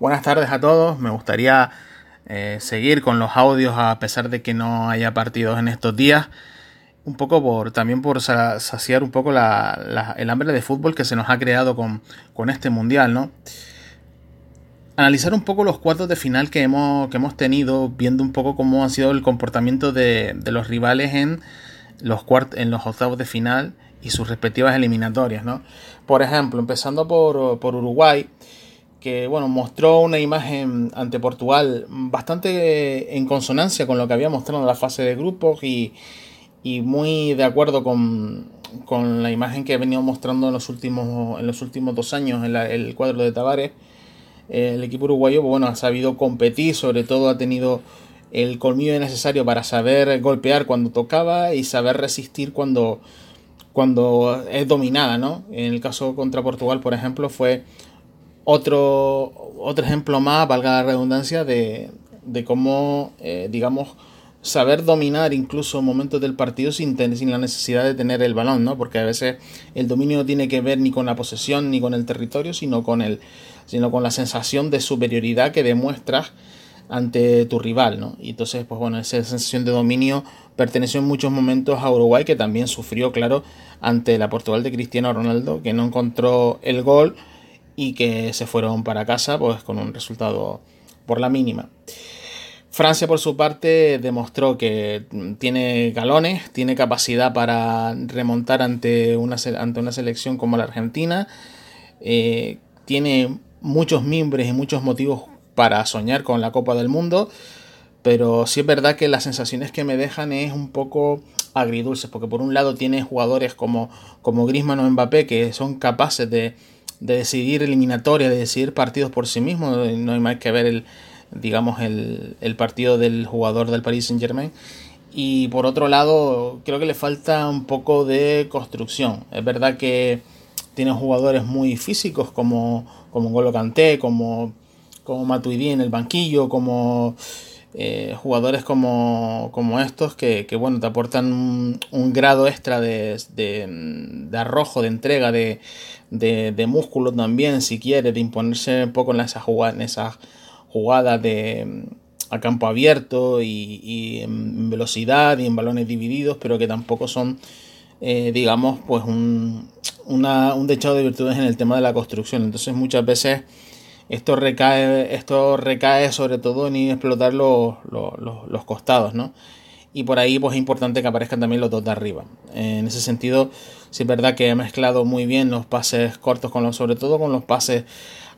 Buenas tardes a todos. Me gustaría eh, seguir con los audios a pesar de que no haya partidos en estos días. Un poco por también por saciar un poco el hambre de fútbol que se nos ha creado con, este mundial, ¿no? Analizar un poco los cuartos de final que hemos, que hemos tenido, viendo un poco cómo ha sido el comportamiento de, los rivales en los, en los octavos de final y sus respectivas eliminatorias, ¿no? Por ejemplo, empezando por, por Uruguay, que bueno, mostró una imagen ante Portugal bastante en consonancia con lo que había mostrado en la fase de grupos y, muy de acuerdo con, la imagen que he venido mostrando en los últimos, en los últimos dos años en el cuadro de Tavares. El equipo uruguayo bueno, ha sabido competir, sobre todo ha tenido el colmillo necesario para saber golpear cuando tocaba y saber resistir cuando, cuando es dominada. ¿no? En el caso contra Portugal, por ejemplo, fue otro, otro ejemplo más, valga la redundancia, de, cómo, eh, digamos, saber dominar incluso momentos del partido sin, sin la necesidad de tener el balón, ¿no? Porque a veces el dominio no tiene que ver ni con la posesión ni con el territorio, sino con, el, sino con la sensación de superioridad que demuestras ante tu rival, ¿no? Y entonces, pues bueno, esa sensación de dominio perteneció en muchos momentos a Uruguay, que también sufrió, claro, ante la Portugal de Cristiano Ronaldo, que no encontró el gol y que se fueron para casa pues con un resultado por la mínima. Francia por su parte demostró que tiene galones, tiene capacidad para remontar ante una, ante una selección como la Argentina, eh, tiene muchos mimbres y muchos motivos para soñar con la Copa del Mundo, pero sí es verdad que las sensaciones que me dejan es un poco agridulces, porque por un lado tiene jugadores como, como o Mbappé que son capaces de de decidir eliminatoria, de decidir partidos por sí mismo. No hay más que ver el, digamos, el, el partido del jugador del Paris Saint Germain. Y por otro lado, creo que le falta un poco de construcción. Es verdad que tiene jugadores muy físicos como, como Golo Kanté, como, como Matuidi en el banquillo, como eh, jugadores como, como estos que, que, bueno, te aportan un, grado extra de, de, arrojo, de entrega, de, de, músculo también, si quiere, de imponerse un poco en esa jugada, en esa jugada de a campo abierto y, en velocidad y en balones divididos, pero que tampoco son, eh, digamos, pues un, una, un dechado de virtudes en el tema de la construcción. Entonces muchas veces esto recae, esto recae sobre todo en explotar los, los, costados, ¿no? Y por ahí pues es importante que aparezcan también los dos de arriba. En ese sentido, sí es verdad que ha mezclado muy bien los pases cortos con los, sobre todo con los pases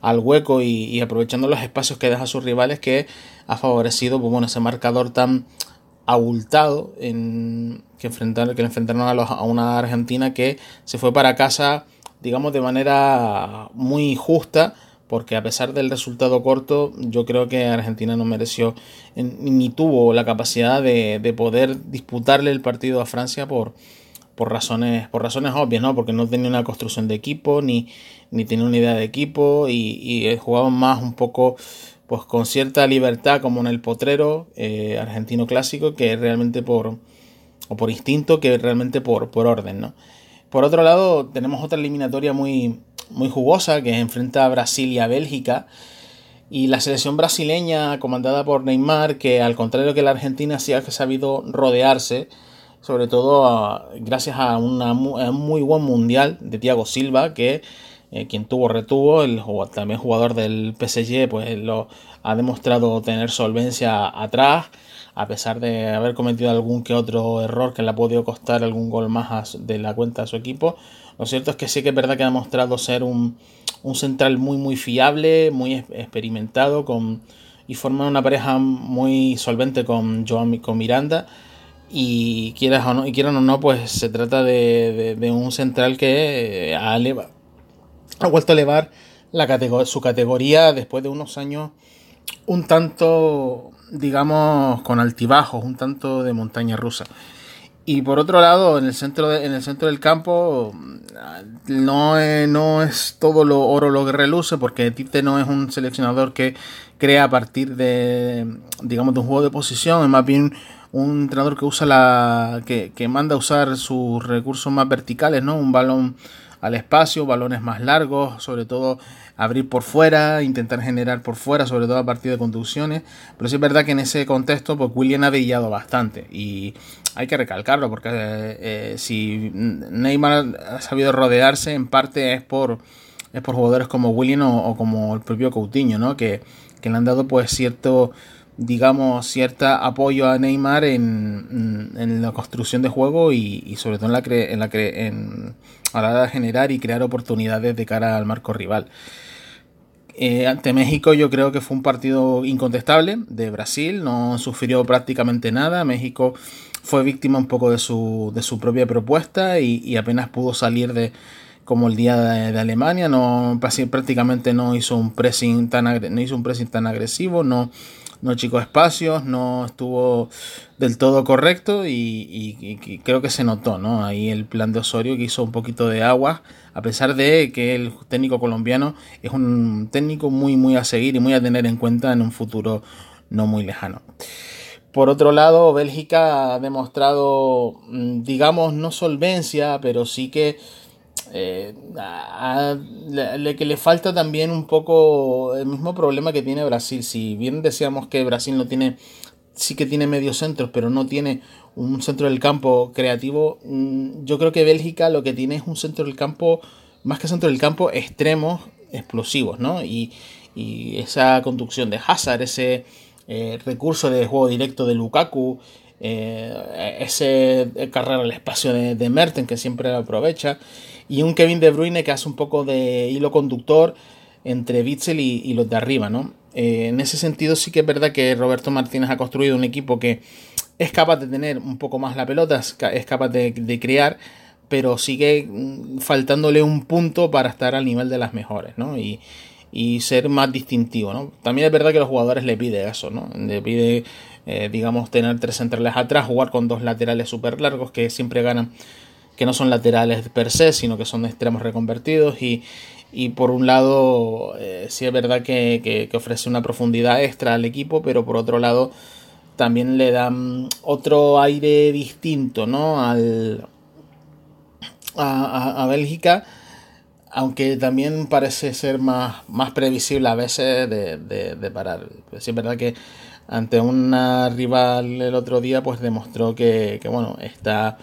al hueco y, aprovechando los espacios que deja a sus rivales que ha favorecido pues, bueno, ese marcador tan abultado en, que, enfrentaron, que enfrentaron a, a una Argentina que se fue para casa digamos de manera muy justa porque a pesar del resultado corto, yo creo que Argentina no mereció ni tuvo la capacidad de, poder disputarle el partido a Francia por, por, razones, por razones obvias, ¿no? Porque no tenía una construcción de equipo, ni, ni tenía una idea de equipo, y, y jugaban más un poco pues con cierta libertad como en el potrero eh, argentino clásico que realmente por o por instinto que realmente por, por orden, ¿no? Por otro lado, tenemos otra eliminatoria muy, muy jugosa que enfrenta a Brasil y a Bélgica. Y la selección brasileña, comandada por Neymar, que al contrario que la Argentina, sí ha sabido rodearse, sobre todo gracias a, un muy buen mundial de Thiago Silva, que eh, quien tuvo retuvo, el también jugador del PSG, pues lo ha demostrado tener solvencia atrás, a pesar de haber cometido algún que otro error que le ha podido costar algún gol más de la cuenta de su equipo. Lo cierto es que sí que es verdad que ha demostrado ser un, central muy muy fiable, muy experimentado con, y formar una pareja muy solvente con Joan con Miranda. Y quieras o no, y quieran o no, pues se trata de, un central que eh, ha, ha vuelto a elevar la su categoría después de unos años un tanto, digamos, con altibajos, un tanto de montaña rusa. Y por otro lado, en el centro, en el centro del campo no es, no es todo lo oro lo que reluce, porque Tite no es un seleccionador que crea a partir de, digamos, de un juego de posición, es más bien un entrenador que usa la que, que manda a usar sus recursos más verticales, ¿no? Un balón al espacio, balones más largos, sobre todo abrir por fuera, intentar generar por fuera, sobre todo a partir de conducciones. Pero sí es verdad que en ese contexto, pues William ha brillado bastante. Y hay que recalcarlo, porque eh, si Neymar ha sabido rodearse, en parte es por, es por jugadores como William o, como el propio Coutinho, ¿no? Que, que le han dado pues cierto digamos, cierto apoyo a Neymar en, en, la construcción de juego y, sobre todo en la, en la en, a la hora de generar y crear oportunidades de cara al marco rival. Eh, ante México yo creo que fue un partido incontestable de Brasil, no sufrió prácticamente nada, México fue víctima un poco de su, de su propia propuesta y, apenas pudo salir de como el día de, Alemania, no prácticamente no hizo un pressing tan no hizo un pressing tan agresivo, no no chicos espacios, no estuvo del todo correcto y, creo que se notó, ¿no? Ahí el plan de Osorio que hizo un poquito de agua, a pesar de que el técnico colombiano es un técnico muy, muy a seguir y muy a tener en cuenta en un futuro no muy lejano. Por otro lado, Bélgica ha demostrado, mm, digamos, no solvencia, pero sí que eh, le, que le falta también un poco el mismo problema que tiene Brasil. Si bien decíamos que Brasil no tiene, sí que tiene medios centros, pero no tiene un centro del campo creativo, mm, yo creo que Bélgica lo que tiene es un centro del campo, más que centro del campo, extremos explosivos, ¿no? Y, esa conducción de Hazard, ese eh, recurso de juego directo de Lukaku, eh, ese carrera al espacio de, de Merten que siempre aprovecha y un Kevin De Bruyne que hace un poco de hilo conductor entre Witzel y, los de arriba, ¿no? Eh, en ese sentido sí que es verdad que Roberto Martínez ha construido un equipo que es capaz de tener un poco más la pelota, es capaz de, crear, pero sigue mm, faltándole un punto para estar al nivel de las mejores, ¿no? Y, ser más distintivo, ¿no? También es verdad que los jugadores le pide eso, ¿no? Le pide, eh, digamos, tener tres centrales atrás, jugar con dos laterales súper largos que siempre ganan que no son laterales per se, sino que son extremos reconvertidos y, por un lado eh, sí es verdad que, ofrece una profundidad extra al equipo, pero por otro lado también le dan otro aire distinto ¿no? al, a, Bélgica, aunque también parece ser más, más previsible a veces de, parar. Pues sí es verdad que ante una rival el otro día pues demostró que, que bueno, está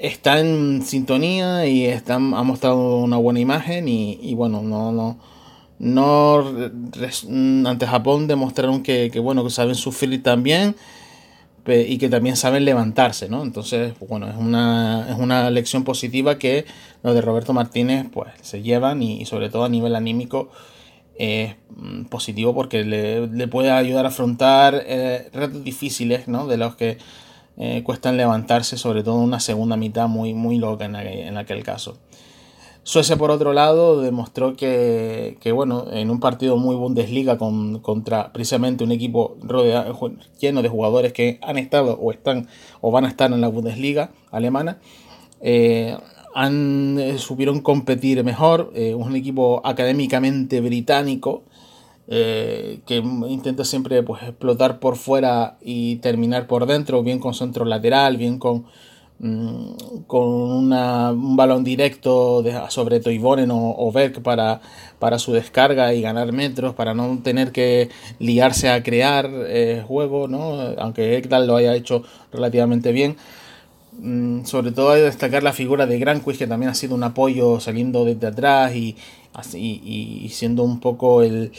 está en sintonía y ha mostrado una buena imagen y, bueno, no, no, no ante Japón demostraron que, bueno, que saben sufrir también y que también saben levantarse, ¿no? Entonces, bueno, es una, es una lección positiva que los de Roberto Martínez pues se llevan y, sobre todo a nivel anímico es mm, positivo porque le, puede ayudar a afrontar eh, retos difíciles, ¿no? De los que eh, cuestan levantarse, sobre todo en una segunda mitad muy, muy loca en, en aquel caso. Suecia, por otro lado, demostró que, bueno, en un partido muy Bundesliga con, contra precisamente un equipo rodeado, lleno de jugadores que han estado o están o van a estar en la Bundesliga alemana, eh, han, eh, supieron competir mejor. un equipo académicamente británico eh, que intenta siempre pues, explotar por fuera y terminar por dentro, bien con centro lateral, bien con, mm, con un balón directo sobre Toivonen o, o Berg para, para su descarga y ganar metros, para no tener que liarse a crear eh, juego, ¿no? aunque Ekdal lo haya hecho relativamente bien. Mm, sobre todo hay que destacar la figura de Granquist, que también ha sido un apoyo saliendo desde atrás y, y, siendo un poco el,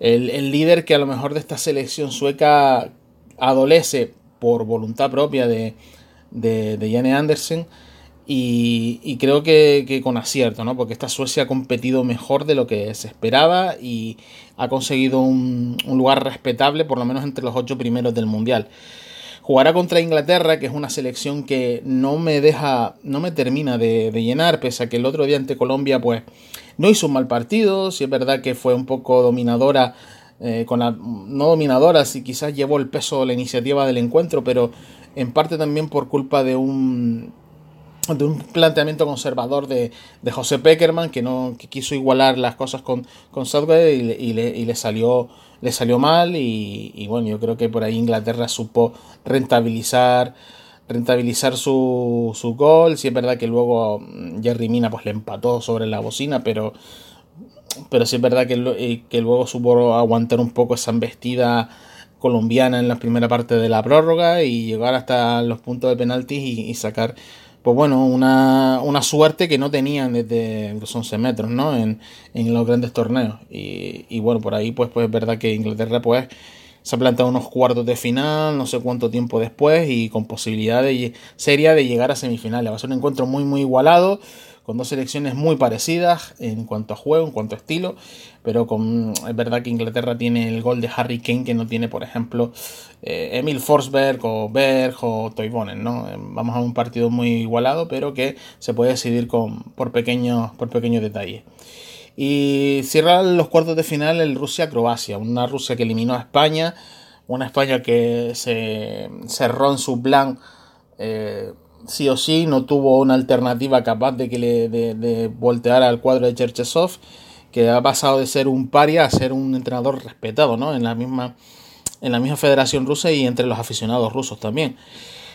el, líder que a lo mejor de esta selección sueca adolece por voluntad propia de, de, de Janne Andersen. Y, creo que, con acierto, ¿no? Porque esta Suecia ha competido mejor de lo que se esperaba y ha conseguido un, un lugar respetable, por lo menos entre los ocho primeros del Mundial. Jugará contra Inglaterra, que es una selección que no me deja, no me termina de, llenar, pese a que el otro día ante Colombia, pues no hizo un mal partido. Si es verdad que fue un poco dominadora, eh, con la, no dominadora, si quizás llevó el peso de la iniciativa del encuentro, pero en parte también por culpa de un de un planteamiento conservador de, de José Peckerman que no que quiso igualar las cosas con, con Southgate y, le, y le, salió le salió mal y, bueno yo creo que por ahí Inglaterra supo rentabilizar rentabilizar su, su gol. Si es verdad que luego mm, Jerry Mina pues, le empató sobre la bocina, pero, pero sí es verdad que, eh, que luego supo aguantar un poco esa embestida colombiana en la primera parte de la prórroga y llegar hasta los puntos de penaltis y, sacar, pues bueno, una, una, suerte que no tenían desde los 11 metros, ¿no? En, en los grandes torneos. Y, y, bueno, por ahí pues, pues es verdad que Inglaterra pues se ha plantado unos cuartos de final, no sé cuánto tiempo después y con posibilidad seria de llegar a semifinales. Va a ser un encuentro muy muy igualado con dos selecciones muy parecidas en cuanto a juego, en cuanto a estilo, pero con, es verdad que Inglaterra tiene el gol de Harry Kane que no tiene, por ejemplo, eh, Emil Forsberg o Berg o Toivonen, ¿no? Eh, vamos a un partido muy igualado, pero que se puede decidir con, por, pequeños, por pequeños detalles. Y cierra los cuartos de final el Rusia-Croacia, una Rusia que eliminó a España, una España que se cerró en su plan eh, sí o sí, no tuvo una alternativa capaz de que le de, voltear al cuadro de Cherchesov, que ha pasado de ser un paria a ser un entrenador respetado, ¿no? En la misma, en la misma Federación Rusa y entre los aficionados rusos también.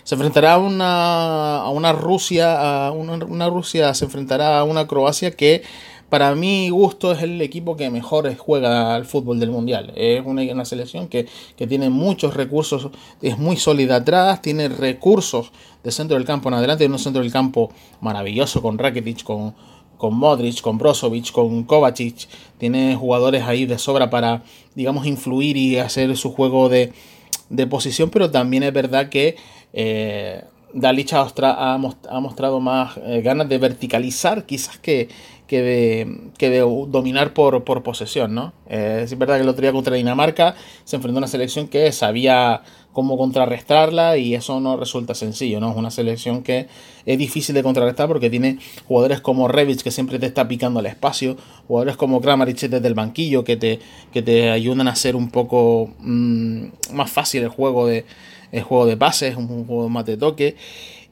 Se enfrentará a una, a una Rusia, a una, una Rusia se enfrentará a una Croacia que para mi gusto es el equipo que mejor juega al fútbol del mundial. Es una, selección que, tiene muchos recursos, es muy sólida atrás, tiene recursos de centro del campo en adelante, un centro del campo maravilloso con Rakitic, con, con Modric, con Brozovic, con Kovacic. Tiene jugadores ahí de sobra para, digamos, influir y hacer su juego de, posición, pero también es verdad que eh, Dalich ha, mostrado más eh, ganas de verticalizar, quizás que, que de, que de dominar por, por posesión, ¿no? Eh, es verdad que el otro día contra Dinamarca se enfrentó a una selección que sabía cómo contrarrestarla y eso no resulta sencillo, ¿no? Es una selección que es difícil de contrarrestar porque tiene jugadores como Revic que siempre te está picando el espacio, jugadores como Kramaric desde el banquillo que te, que te ayudan a hacer un poco mm, más fácil el juego de, el juego de pases, un juego más de toque.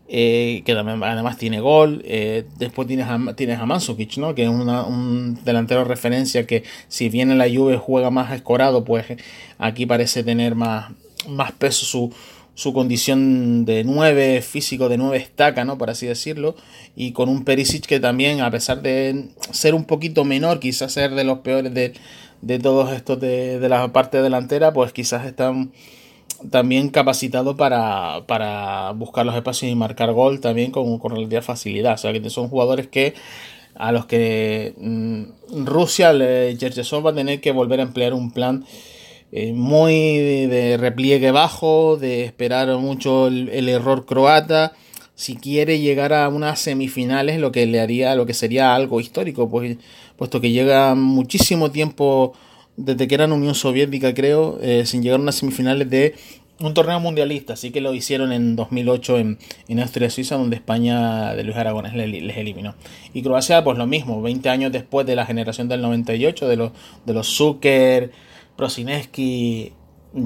Eh, que además tiene gol. Eh, después tienes a, tienes a Mansukic, ¿no? que es un delantero referencia que si viene la Juve juega más escorado, pues aquí parece tener más, más peso su, su condición de 9, físico de 9 estaca, ¿no? por así decirlo, y con un Perisic que también, a pesar de ser un poquito menor, quizás ser de los peores de, de todos estos de, de la parte delantera, pues quizás están también capacitado para, para buscar los espacios y marcar gol también con, con relativa facilidad. O sea que son jugadores que a los que mm, Rusia, Cherchesov va a tener que volver a emplear un plan eh, muy de, repliegue bajo, de esperar mucho el, el, error croata. Si quiere llegar a unas semifinales, lo que le haría, lo que sería algo histórico, pues, puesto que llega muchísimo tiempo desde que eran Unión Soviética, creo, eh, sin llegar a unas semifinales de un torneo mundialista. Así que lo hicieron en 2008 en, en Austria-Suiza, donde España de Luis Aragones les, eliminó. Y Croacia, pues lo mismo, 20 años después de la generación del 98, de los, de los Zucker, Prosineski,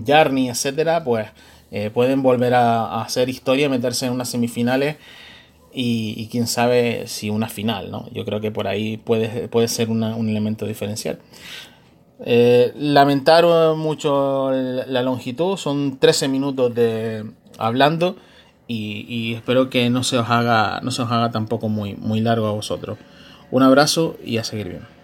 Jarni, etcétera, pues eh, pueden volver a, hacer historia, meterse en unas semifinales. Y, quién sabe si una final, ¿no? Yo creo que por ahí puede, puede ser un elemento diferencial. Eh, lamentar mucho la longitud, son 13 minutos de hablando y, espero que no se os haga, no se os haga tampoco muy, muy largo a vosotros. Un abrazo y a seguir bien.